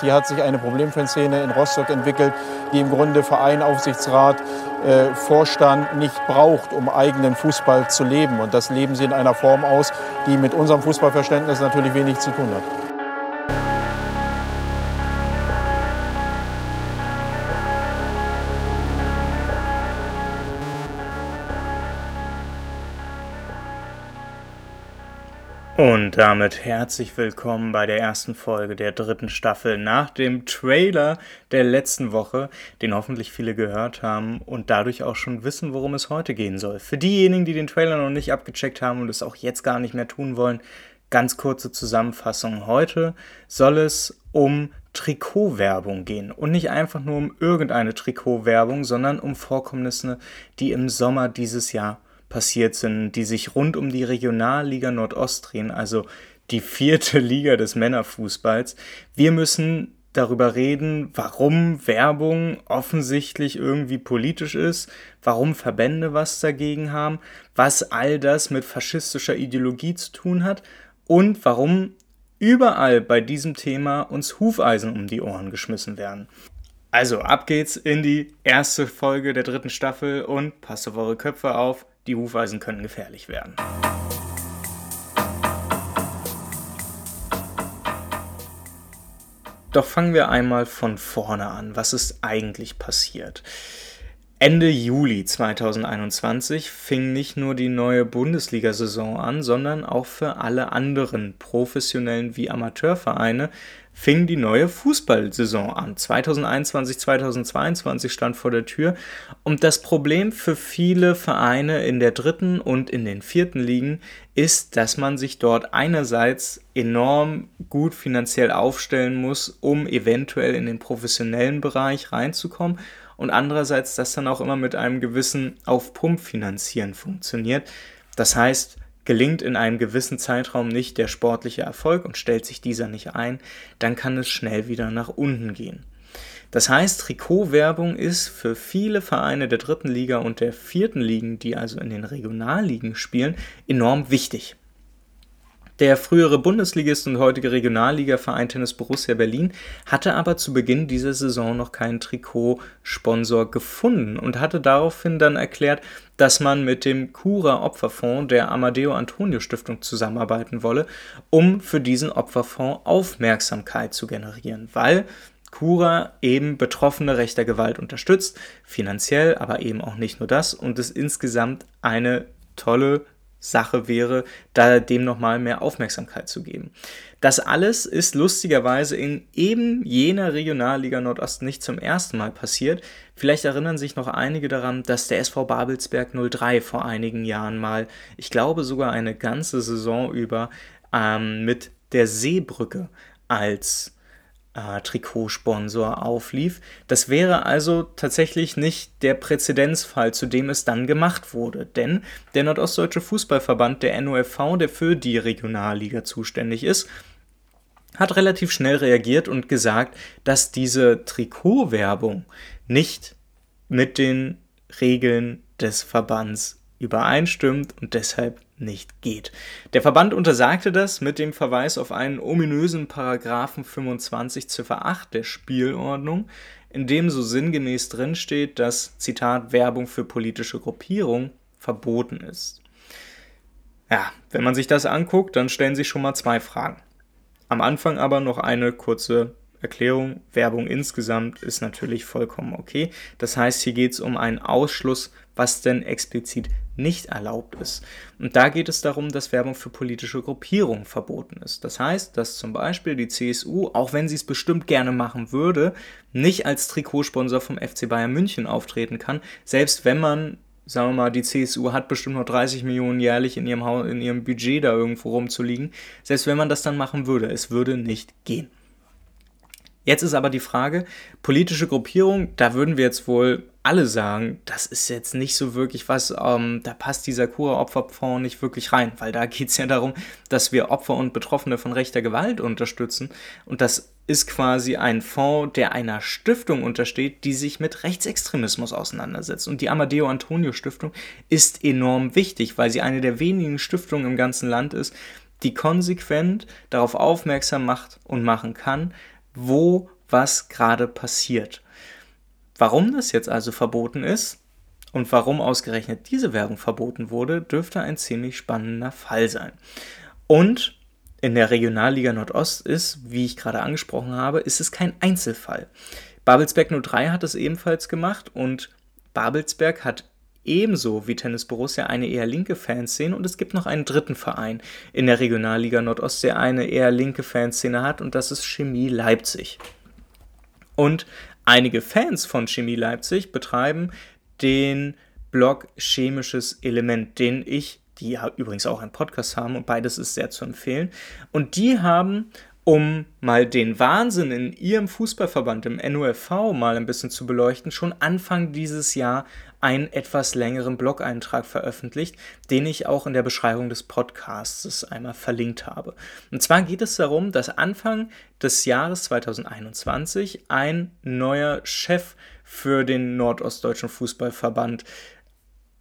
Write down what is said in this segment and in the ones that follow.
Hier hat sich eine Problemfanszene in Rostock entwickelt, die im Grunde Verein, Aufsichtsrat, äh, Vorstand nicht braucht, um eigenen Fußball zu leben. Und das leben sie in einer Form aus, die mit unserem Fußballverständnis natürlich wenig zu tun hat. Damit herzlich willkommen bei der ersten Folge der dritten Staffel nach dem Trailer der letzten Woche, den hoffentlich viele gehört haben und dadurch auch schon wissen, worum es heute gehen soll. Für diejenigen, die den Trailer noch nicht abgecheckt haben und es auch jetzt gar nicht mehr tun wollen, ganz kurze Zusammenfassung. Heute soll es um Trikotwerbung gehen und nicht einfach nur um irgendeine Trikotwerbung, sondern um Vorkommnisse, die im Sommer dieses Jahr passiert sind, die sich rund um die Regionalliga Nordost drehen, also die vierte Liga des Männerfußballs. Wir müssen darüber reden, warum Werbung offensichtlich irgendwie politisch ist, warum Verbände was dagegen haben, was all das mit faschistischer Ideologie zu tun hat und warum überall bei diesem Thema uns Hufeisen um die Ohren geschmissen werden. Also ab geht's in die erste Folge der dritten Staffel und passt auf eure Köpfe auf, die Hufeisen können gefährlich werden. Doch fangen wir einmal von vorne an. Was ist eigentlich passiert? Ende Juli 2021 fing nicht nur die neue Bundesliga-Saison an, sondern auch für alle anderen professionellen wie Amateurvereine fing die neue Fußballsaison an. 2021, 2022 stand vor der Tür und das Problem für viele Vereine in der dritten und in den vierten Ligen ist, dass man sich dort einerseits enorm gut finanziell aufstellen muss, um eventuell in den professionellen Bereich reinzukommen und andererseits das dann auch immer mit einem gewissen Auf-Pump-Finanzieren funktioniert. Das heißt, gelingt in einem gewissen Zeitraum nicht der sportliche Erfolg und stellt sich dieser nicht ein, dann kann es schnell wieder nach unten gehen. Das heißt, Trikotwerbung ist für viele Vereine der dritten Liga und der vierten Ligen, die also in den Regionalligen spielen, enorm wichtig. Der frühere Bundesligist und heutige Regionalliga-Verein Tennis Borussia Berlin hatte aber zu Beginn dieser Saison noch keinen Trikotsponsor gefunden und hatte daraufhin dann erklärt, dass man mit dem Cura Opferfonds der Amadeo Antonio Stiftung zusammenarbeiten wolle, um für diesen Opferfonds Aufmerksamkeit zu generieren, weil Cura eben Betroffene rechter Gewalt unterstützt, finanziell, aber eben auch nicht nur das und es insgesamt eine tolle Sache wäre, da dem nochmal mehr Aufmerksamkeit zu geben. Das alles ist lustigerweise in eben jener Regionalliga Nordost nicht zum ersten Mal passiert. Vielleicht erinnern sich noch einige daran, dass der SV Babelsberg 03 vor einigen Jahren mal, ich glaube sogar eine ganze Saison über, ähm, mit der Seebrücke als äh, Trikotsponsor auflief. Das wäre also tatsächlich nicht der Präzedenzfall, zu dem es dann gemacht wurde. Denn der Nordostdeutsche Fußballverband, der NOFV, der für die Regionalliga zuständig ist, hat relativ schnell reagiert und gesagt, dass diese Trikotwerbung nicht mit den Regeln des Verbands übereinstimmt und deshalb nicht geht. Der Verband untersagte das mit dem Verweis auf einen ominösen Paragraphen 25 Ziffer 8 der Spielordnung, in dem so sinngemäß drinsteht, dass Zitat Werbung für politische Gruppierung verboten ist. Ja, wenn man sich das anguckt, dann stellen sich schon mal zwei Fragen. Am Anfang aber noch eine kurze Erklärung. Werbung insgesamt ist natürlich vollkommen okay. Das heißt, hier geht es um einen Ausschluss, was denn explizit nicht erlaubt ist. Und da geht es darum, dass Werbung für politische Gruppierungen verboten ist. Das heißt, dass zum Beispiel die CSU, auch wenn sie es bestimmt gerne machen würde, nicht als Trikotsponsor vom FC Bayern München auftreten kann, selbst wenn man sagen wir mal, die CSU hat bestimmt noch 30 Millionen jährlich in ihrem, in ihrem Budget da irgendwo rumzuliegen. Selbst wenn man das dann machen würde, es würde nicht gehen. Jetzt ist aber die Frage, politische Gruppierung, da würden wir jetzt wohl alle sagen, das ist jetzt nicht so wirklich was, ähm, da passt dieser Cura-Opferfonds nicht wirklich rein, weil da geht es ja darum, dass wir Opfer und Betroffene von rechter Gewalt unterstützen und das ist quasi ein Fonds, der einer Stiftung untersteht, die sich mit Rechtsextremismus auseinandersetzt. Und die Amadeo Antonio Stiftung ist enorm wichtig, weil sie eine der wenigen Stiftungen im ganzen Land ist, die konsequent darauf aufmerksam macht und machen kann, wo was gerade passiert. Warum das jetzt also verboten ist und warum ausgerechnet diese Werbung verboten wurde, dürfte ein ziemlich spannender Fall sein. Und in der Regionalliga Nordost ist, wie ich gerade angesprochen habe, ist es kein Einzelfall. Babelsberg 03 hat es ebenfalls gemacht und Babelsberg hat ebenso wie Tennis Borussia eine eher linke Fanszene und es gibt noch einen dritten Verein in der Regionalliga Nordost, der eine eher linke Fanszene hat und das ist Chemie Leipzig. Und einige Fans von Chemie Leipzig betreiben den Blog Chemisches Element, den ich, die ja übrigens auch einen Podcast haben und beides ist sehr zu empfehlen. Und die haben um mal den Wahnsinn in ihrem Fußballverband, im NUFV, mal ein bisschen zu beleuchten, schon Anfang dieses Jahr einen etwas längeren Blog-Eintrag veröffentlicht, den ich auch in der Beschreibung des Podcasts einmal verlinkt habe. Und zwar geht es darum, dass Anfang des Jahres 2021 ein neuer Chef für den Nordostdeutschen Fußballverband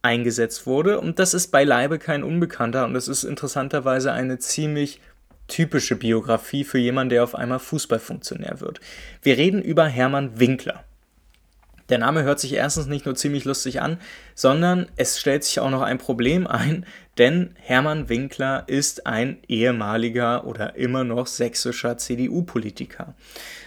eingesetzt wurde. Und das ist beileibe kein Unbekannter und es ist interessanterweise eine ziemlich typische Biografie für jemanden, der auf einmal Fußballfunktionär wird. Wir reden über Hermann Winkler. Der Name hört sich erstens nicht nur ziemlich lustig an, sondern es stellt sich auch noch ein Problem ein, denn Hermann Winkler ist ein ehemaliger oder immer noch sächsischer CDU-Politiker.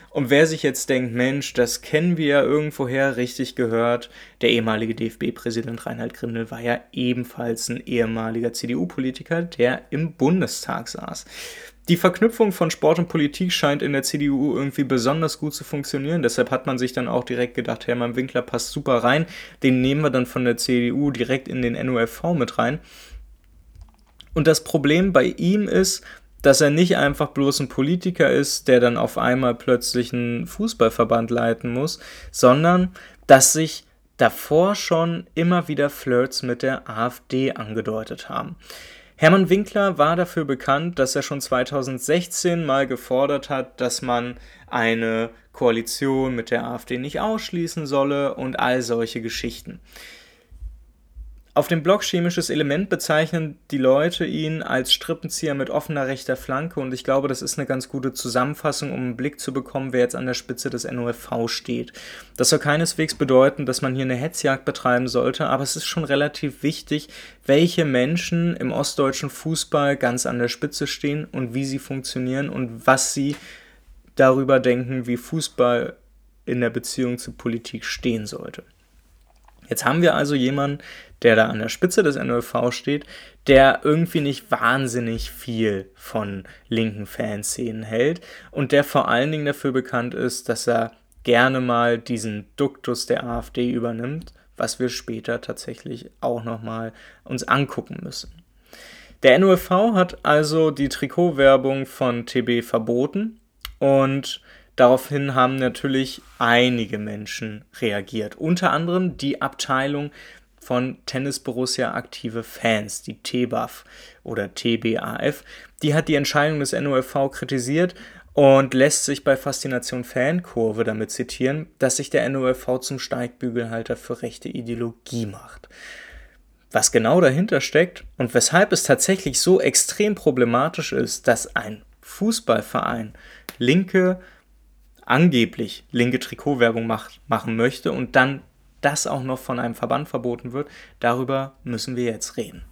Und wer sich jetzt denkt, Mensch, das kennen wir ja irgendwoher richtig gehört, der ehemalige DFB-Präsident Reinhard Grindel war ja ebenfalls ein ehemaliger CDU-Politiker, der im Bundestag saß. Die Verknüpfung von Sport und Politik scheint in der CDU irgendwie besonders gut zu funktionieren. Deshalb hat man sich dann auch direkt gedacht, Hermann Winkler passt super rein. Den nehmen wir dann von der CDU direkt in den NUFV mit rein. Und das Problem bei ihm ist, dass er nicht einfach bloß ein Politiker ist, der dann auf einmal plötzlich einen Fußballverband leiten muss, sondern dass sich davor schon immer wieder Flirts mit der AfD angedeutet haben. Hermann Winkler war dafür bekannt, dass er schon 2016 mal gefordert hat, dass man eine Koalition mit der AfD nicht ausschließen solle und all solche Geschichten. Auf dem Blog Chemisches Element bezeichnen die Leute ihn als Strippenzieher mit offener rechter Flanke und ich glaube, das ist eine ganz gute Zusammenfassung, um einen Blick zu bekommen, wer jetzt an der Spitze des NOFV steht. Das soll keineswegs bedeuten, dass man hier eine Hetzjagd betreiben sollte, aber es ist schon relativ wichtig, welche Menschen im ostdeutschen Fußball ganz an der Spitze stehen und wie sie funktionieren und was sie darüber denken, wie Fußball in der Beziehung zur Politik stehen sollte. Jetzt haben wir also jemanden, der da an der Spitze des NOV steht, der irgendwie nicht wahnsinnig viel von linken Fanszenen hält und der vor allen Dingen dafür bekannt ist, dass er gerne mal diesen Duktus der AfD übernimmt, was wir später tatsächlich auch nochmal uns angucken müssen. Der NOV hat also die Trikotwerbung von TB verboten und Daraufhin haben natürlich einige Menschen reagiert. Unter anderem die Abteilung von Tennis Borussia aktive Fans, die TBAF oder TBAF. Die hat die Entscheidung des NOFV kritisiert und lässt sich bei Faszination Fankurve damit zitieren, dass sich der NOFV zum Steigbügelhalter für rechte Ideologie macht. Was genau dahinter steckt und weshalb es tatsächlich so extrem problematisch ist, dass ein Fußballverein linke angeblich linke Trikotwerbung macht, machen möchte und dann das auch noch von einem Verband verboten wird, darüber müssen wir jetzt reden.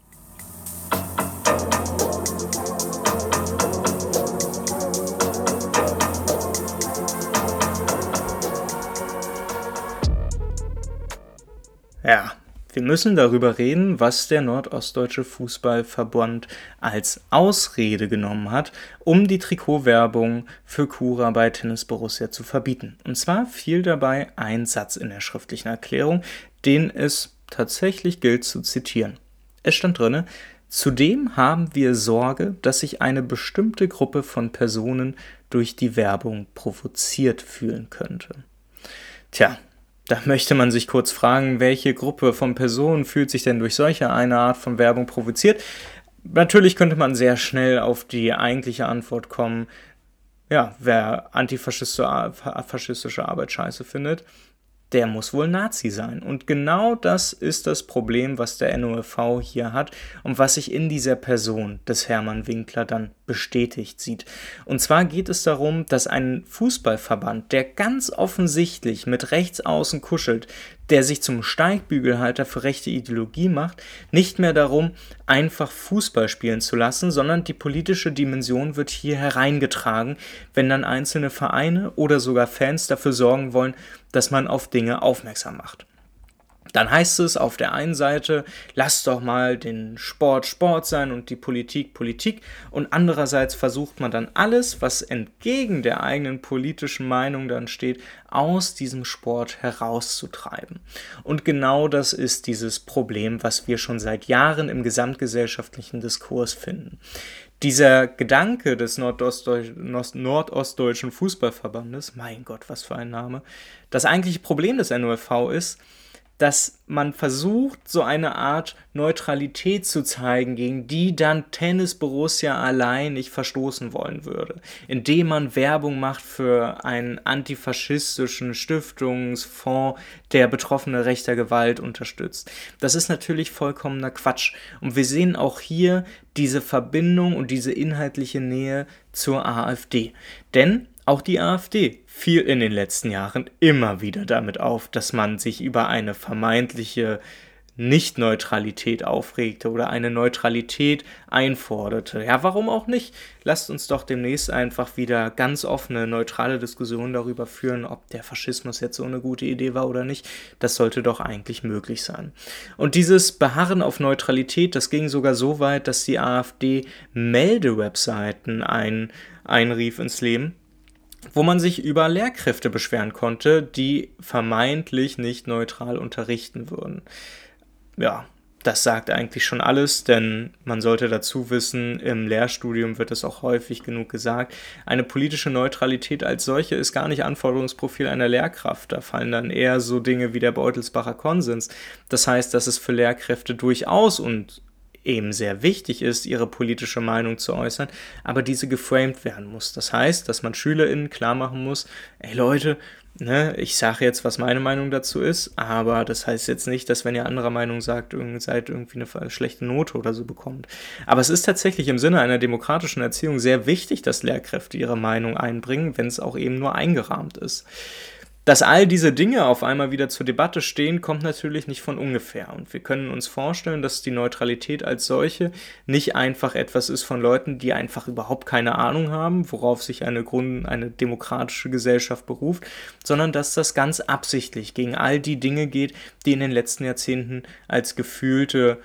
Ja, wir müssen darüber reden, was der Nordostdeutsche Fußballverband als Ausrede genommen hat, um die Trikotwerbung für Kura bei Tennis Borussia zu verbieten. Und zwar fiel dabei ein Satz in der schriftlichen Erklärung, den es tatsächlich gilt zu zitieren. Es stand drinne, Zudem haben wir Sorge, dass sich eine bestimmte Gruppe von Personen durch die Werbung provoziert fühlen könnte. Tja, da möchte man sich kurz fragen, welche Gruppe von Personen fühlt sich denn durch solche eine Art von Werbung provoziert? Natürlich könnte man sehr schnell auf die eigentliche Antwort kommen, ja, wer antifaschistische Arbeit scheiße findet, der muss wohl Nazi sein. Und genau das ist das Problem, was der NOFV hier hat und was sich in dieser Person des Hermann Winkler dann bestätigt sieht. Und zwar geht es darum, dass ein Fußballverband, der ganz offensichtlich mit Rechtsaußen kuschelt, der sich zum Steigbügelhalter für rechte Ideologie macht, nicht mehr darum, einfach Fußball spielen zu lassen, sondern die politische Dimension wird hier hereingetragen, wenn dann einzelne Vereine oder sogar Fans dafür sorgen wollen, dass man auf Dinge aufmerksam macht. Dann heißt es auf der einen Seite, lass doch mal den Sport Sport sein und die Politik Politik. Und andererseits versucht man dann alles, was entgegen der eigenen politischen Meinung dann steht, aus diesem Sport herauszutreiben. Und genau das ist dieses Problem, was wir schon seit Jahren im gesamtgesellschaftlichen Diskurs finden. Dieser Gedanke des Nordostdeutschen Fußballverbandes, mein Gott, was für ein Name, das eigentliche Problem des NOFV ist, dass man versucht, so eine Art Neutralität zu zeigen, gegen die dann Tennis Borussia allein nicht verstoßen wollen würde, indem man Werbung macht für einen antifaschistischen Stiftungsfonds, der Betroffene rechter Gewalt unterstützt. Das ist natürlich vollkommener Quatsch. Und wir sehen auch hier diese Verbindung und diese inhaltliche Nähe zur AfD. Denn auch die AfD fiel in den letzten Jahren immer wieder damit auf, dass man sich über eine vermeintliche Nicht-Neutralität aufregte oder eine Neutralität einforderte. Ja, warum auch nicht? Lasst uns doch demnächst einfach wieder ganz offene, neutrale Diskussionen darüber führen, ob der Faschismus jetzt so eine gute Idee war oder nicht. Das sollte doch eigentlich möglich sein. Und dieses Beharren auf Neutralität, das ging sogar so weit, dass die AfD Meldewebseiten ein, einrief ins Leben wo man sich über Lehrkräfte beschweren konnte, die vermeintlich nicht neutral unterrichten würden. Ja, das sagt eigentlich schon alles, denn man sollte dazu wissen, im Lehrstudium wird es auch häufig genug gesagt, eine politische Neutralität als solche ist gar nicht Anforderungsprofil einer Lehrkraft. Da fallen dann eher so Dinge wie der Beutelsbacher Konsens. Das heißt, dass es für Lehrkräfte durchaus und eben sehr wichtig ist, ihre politische Meinung zu äußern, aber diese geframed werden muss. Das heißt, dass man SchülerInnen klar machen muss, ey Leute, ne, ich sage jetzt, was meine Meinung dazu ist, aber das heißt jetzt nicht, dass wenn ihr anderer Meinung sagt, seid irgendwie eine schlechte Note oder so bekommt. Aber es ist tatsächlich im Sinne einer demokratischen Erziehung sehr wichtig, dass Lehrkräfte ihre Meinung einbringen, wenn es auch eben nur eingerahmt ist. Dass all diese Dinge auf einmal wieder zur Debatte stehen, kommt natürlich nicht von ungefähr. Und wir können uns vorstellen, dass die Neutralität als solche nicht einfach etwas ist von Leuten, die einfach überhaupt keine Ahnung haben, worauf sich eine Grund, eine demokratische Gesellschaft beruft, sondern dass das ganz absichtlich gegen all die Dinge geht, die in den letzten Jahrzehnten als gefühlte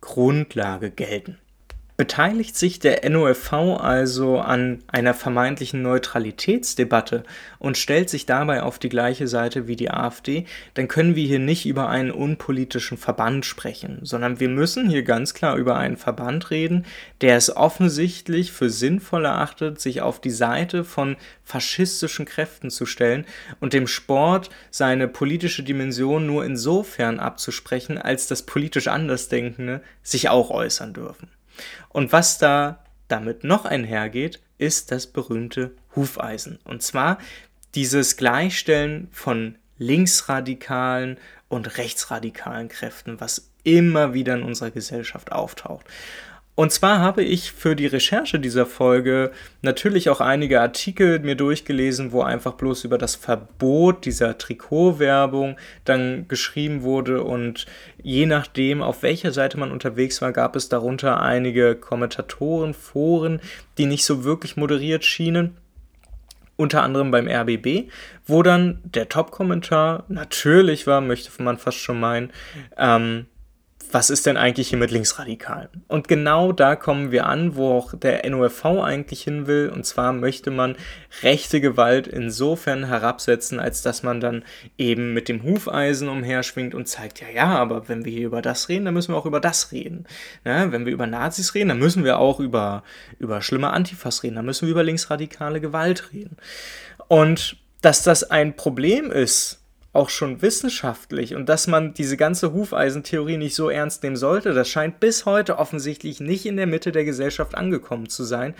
Grundlage gelten. Beteiligt sich der NOFV also an einer vermeintlichen Neutralitätsdebatte und stellt sich dabei auf die gleiche Seite wie die AfD, dann können wir hier nicht über einen unpolitischen Verband sprechen, sondern wir müssen hier ganz klar über einen Verband reden, der es offensichtlich für sinnvoll erachtet, sich auf die Seite von faschistischen Kräften zu stellen und dem Sport seine politische Dimension nur insofern abzusprechen, als dass politisch Andersdenkende sich auch äußern dürfen. Und was da damit noch einhergeht, ist das berühmte Hufeisen. Und zwar dieses Gleichstellen von linksradikalen und rechtsradikalen Kräften, was immer wieder in unserer Gesellschaft auftaucht. Und zwar habe ich für die Recherche dieser Folge natürlich auch einige Artikel mir durchgelesen, wo einfach bloß über das Verbot dieser Trikotwerbung dann geschrieben wurde. Und je nachdem, auf welcher Seite man unterwegs war, gab es darunter einige Kommentatoren, Foren, die nicht so wirklich moderiert schienen. Unter anderem beim RBB, wo dann der Top-Kommentar natürlich war, möchte man fast schon meinen, ähm, was ist denn eigentlich hier mit Linksradikalen? Und genau da kommen wir an, wo auch der NOFV eigentlich hin will. Und zwar möchte man rechte Gewalt insofern herabsetzen, als dass man dann eben mit dem Hufeisen umherschwingt und zeigt, ja, ja, aber wenn wir hier über das reden, dann müssen wir auch über das reden. Ja, wenn wir über Nazis reden, dann müssen wir auch über, über schlimme Antifas reden, dann müssen wir über linksradikale Gewalt reden. Und dass das ein Problem ist, auch schon wissenschaftlich und dass man diese ganze Hufeisentheorie nicht so ernst nehmen sollte, das scheint bis heute offensichtlich nicht in der Mitte der Gesellschaft angekommen zu sein,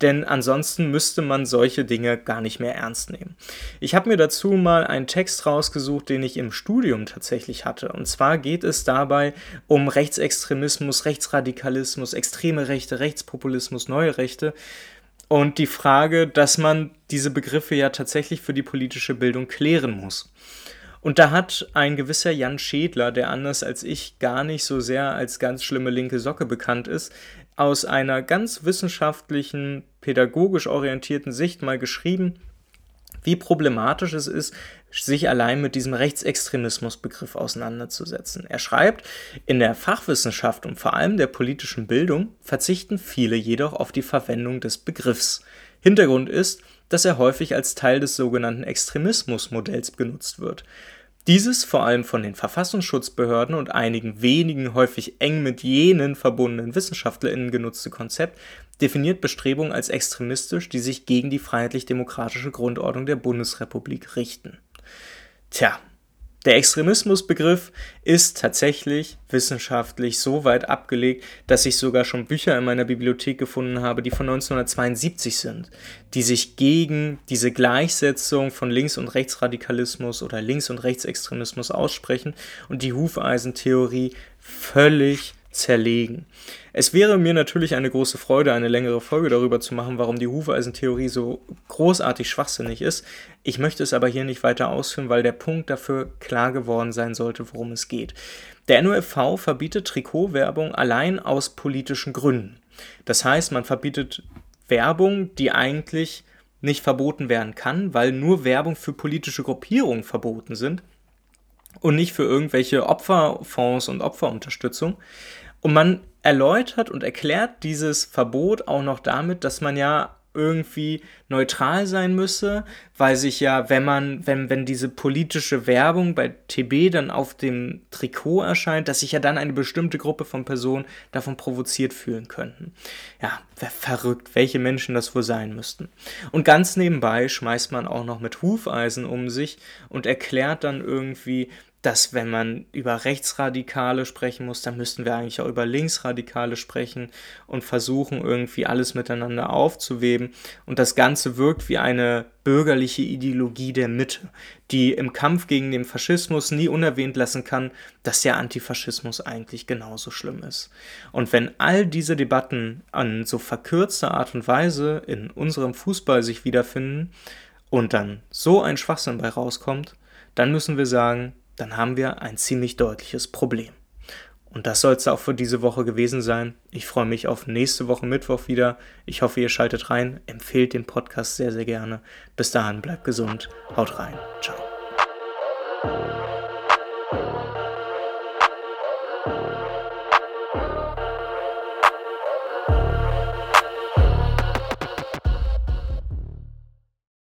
denn ansonsten müsste man solche Dinge gar nicht mehr ernst nehmen. Ich habe mir dazu mal einen Text rausgesucht, den ich im Studium tatsächlich hatte. Und zwar geht es dabei um Rechtsextremismus, Rechtsradikalismus, extreme Rechte, Rechtspopulismus, neue Rechte. Und die Frage, dass man diese Begriffe ja tatsächlich für die politische Bildung klären muss. Und da hat ein gewisser Jan Schädler, der anders als ich gar nicht so sehr als ganz schlimme linke Socke bekannt ist, aus einer ganz wissenschaftlichen, pädagogisch orientierten Sicht mal geschrieben, wie problematisch es ist, sich allein mit diesem Rechtsextremismusbegriff auseinanderzusetzen. Er schreibt, in der Fachwissenschaft und vor allem der politischen Bildung verzichten viele jedoch auf die Verwendung des Begriffs. Hintergrund ist, dass er häufig als Teil des sogenannten Extremismusmodells genutzt wird. Dieses vor allem von den Verfassungsschutzbehörden und einigen wenigen häufig eng mit jenen verbundenen WissenschaftlerInnen genutzte Konzept definiert Bestrebungen als extremistisch, die sich gegen die freiheitlich-demokratische Grundordnung der Bundesrepublik richten. Tja, der Extremismusbegriff ist tatsächlich wissenschaftlich so weit abgelegt, dass ich sogar schon Bücher in meiner Bibliothek gefunden habe, die von 1972 sind, die sich gegen diese Gleichsetzung von Links- und Rechtsradikalismus oder Links- und Rechtsextremismus aussprechen und die Hufeisentheorie völlig zerlegen. Es wäre mir natürlich eine große Freude, eine längere Folge darüber zu machen, warum die Hufeisentheorie so großartig schwachsinnig ist. Ich möchte es aber hier nicht weiter ausführen, weil der Punkt dafür klar geworden sein sollte, worum es geht. Der NOFV verbietet Trikotwerbung allein aus politischen Gründen. Das heißt, man verbietet Werbung, die eigentlich nicht verboten werden kann, weil nur Werbung für politische Gruppierungen verboten sind und nicht für irgendwelche Opferfonds und Opferunterstützung. Und man erläutert und erklärt dieses Verbot auch noch damit, dass man ja irgendwie neutral sein müsse, weil sich ja, wenn man, wenn, wenn diese politische Werbung bei TB dann auf dem Trikot erscheint, dass sich ja dann eine bestimmte Gruppe von Personen davon provoziert fühlen könnten. Ja, verrückt, welche Menschen das wohl sein müssten. Und ganz nebenbei schmeißt man auch noch mit Hufeisen um sich und erklärt dann irgendwie, dass wenn man über Rechtsradikale sprechen muss, dann müssten wir eigentlich auch über Linksradikale sprechen und versuchen irgendwie alles miteinander aufzuweben. Und das Ganze wirkt wie eine bürgerliche Ideologie der Mitte, die im Kampf gegen den Faschismus nie unerwähnt lassen kann, dass der Antifaschismus eigentlich genauso schlimm ist. Und wenn all diese Debatten an so verkürzter Art und Weise in unserem Fußball sich wiederfinden und dann so ein Schwachsinn bei rauskommt, dann müssen wir sagen, dann haben wir ein ziemlich deutliches Problem. Und das soll es auch für diese Woche gewesen sein. Ich freue mich auf nächste Woche Mittwoch wieder. Ich hoffe, ihr schaltet rein. Empfehlt den Podcast sehr, sehr gerne. Bis dahin, bleibt gesund. Haut rein. Ciao.